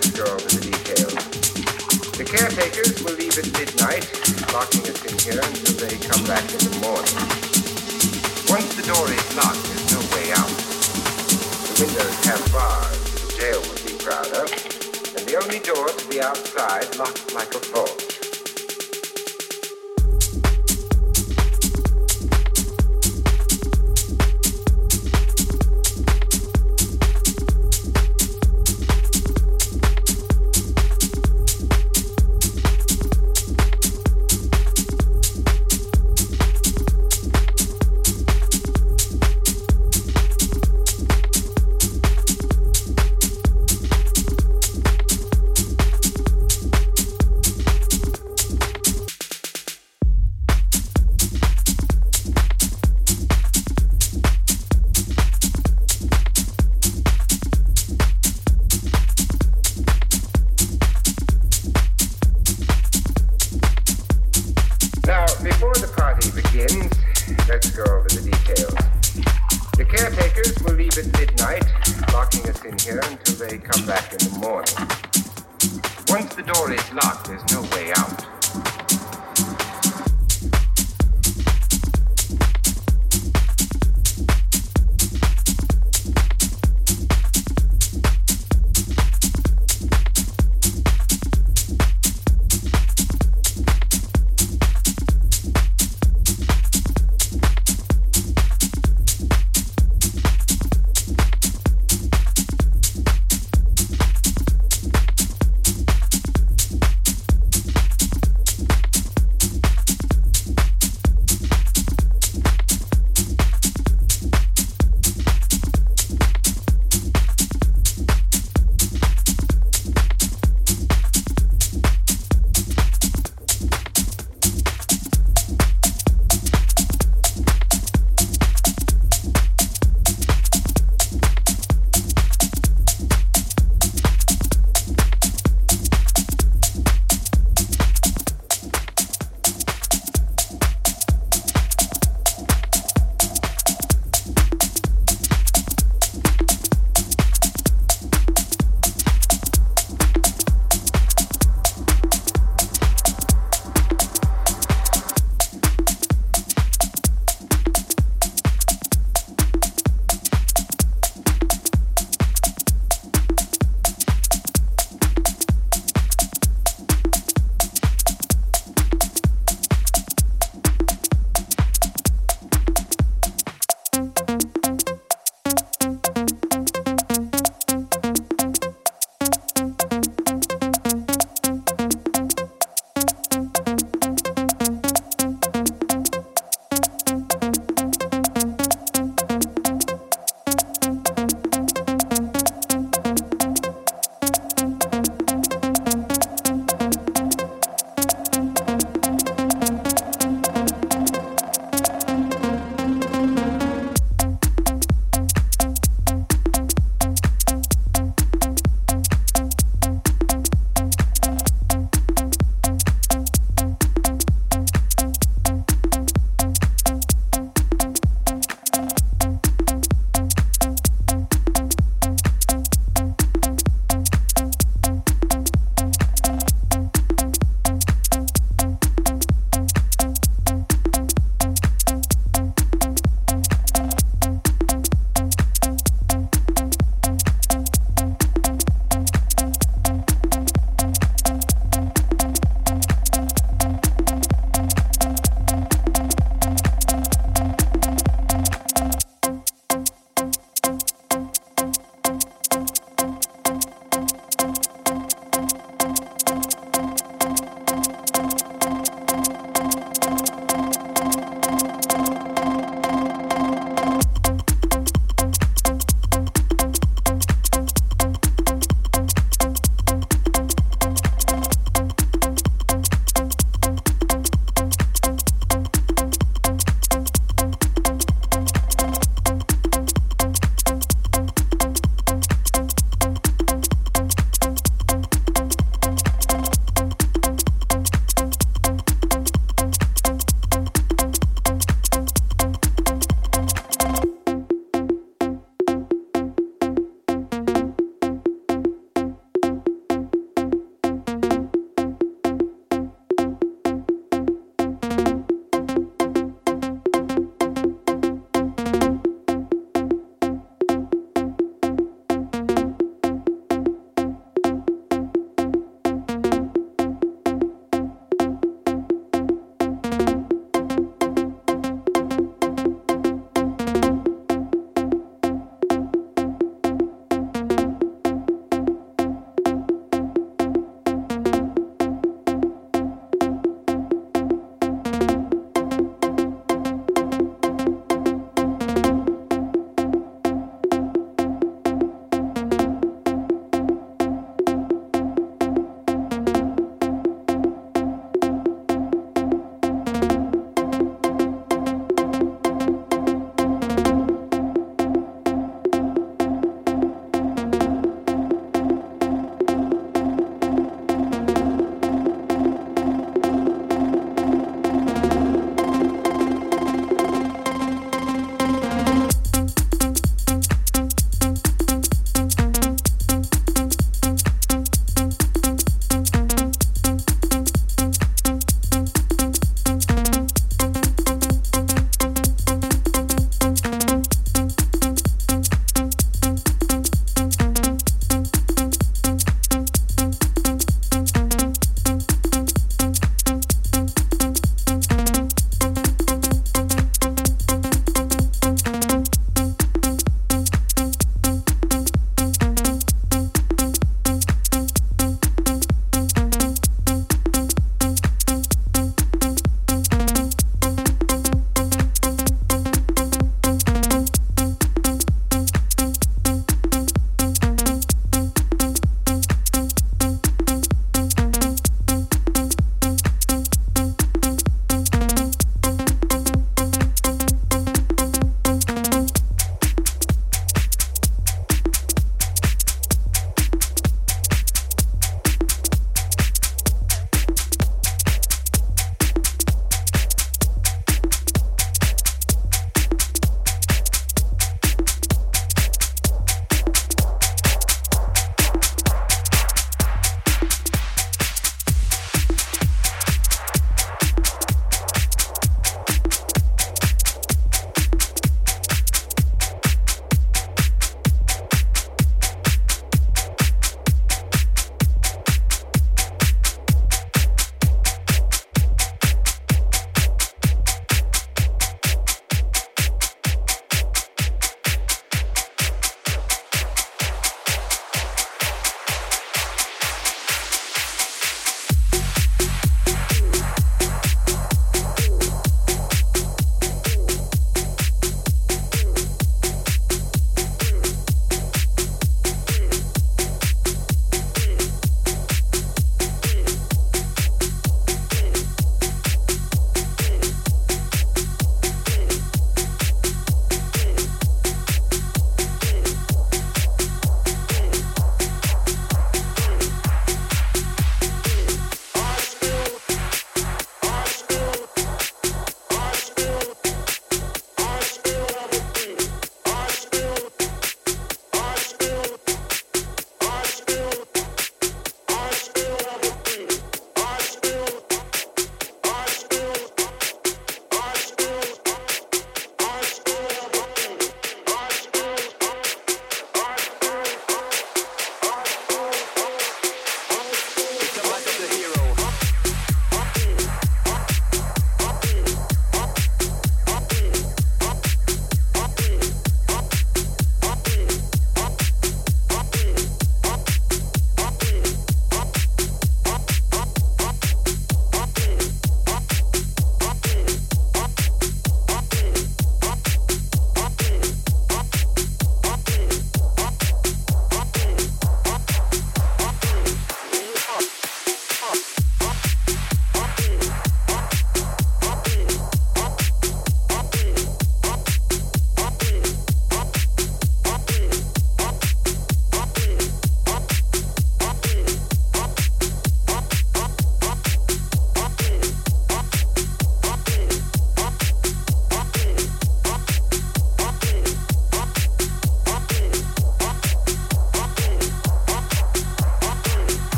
The details. The caretakers will leave at midnight, locking us in here until they come back in the morning. Once the door is locked, there's no way out. The windows have bars, the jail would be proud of, and the only door to the outside locked like a vault.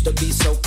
used to be so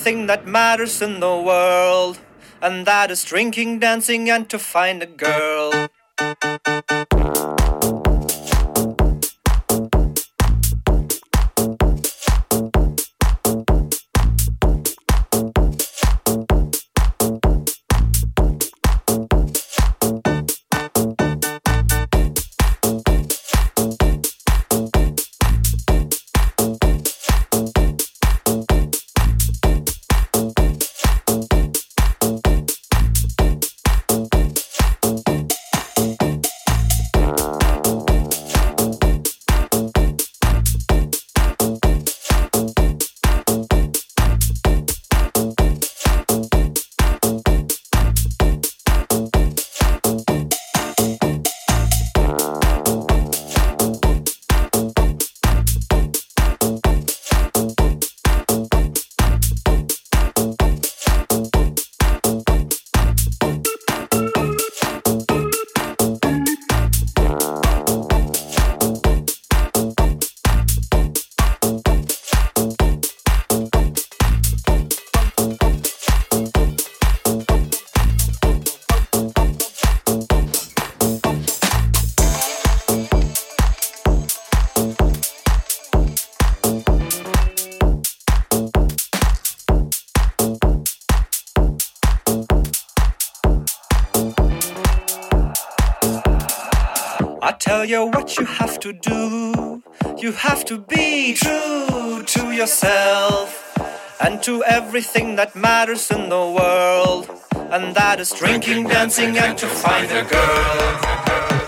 everything that matters in the world, and that is drinking, dancing, and to find a girl. You what you have to do. You have to be true to yourself and to everything that matters in the world. And that is drinking, dancing, and to find a girl.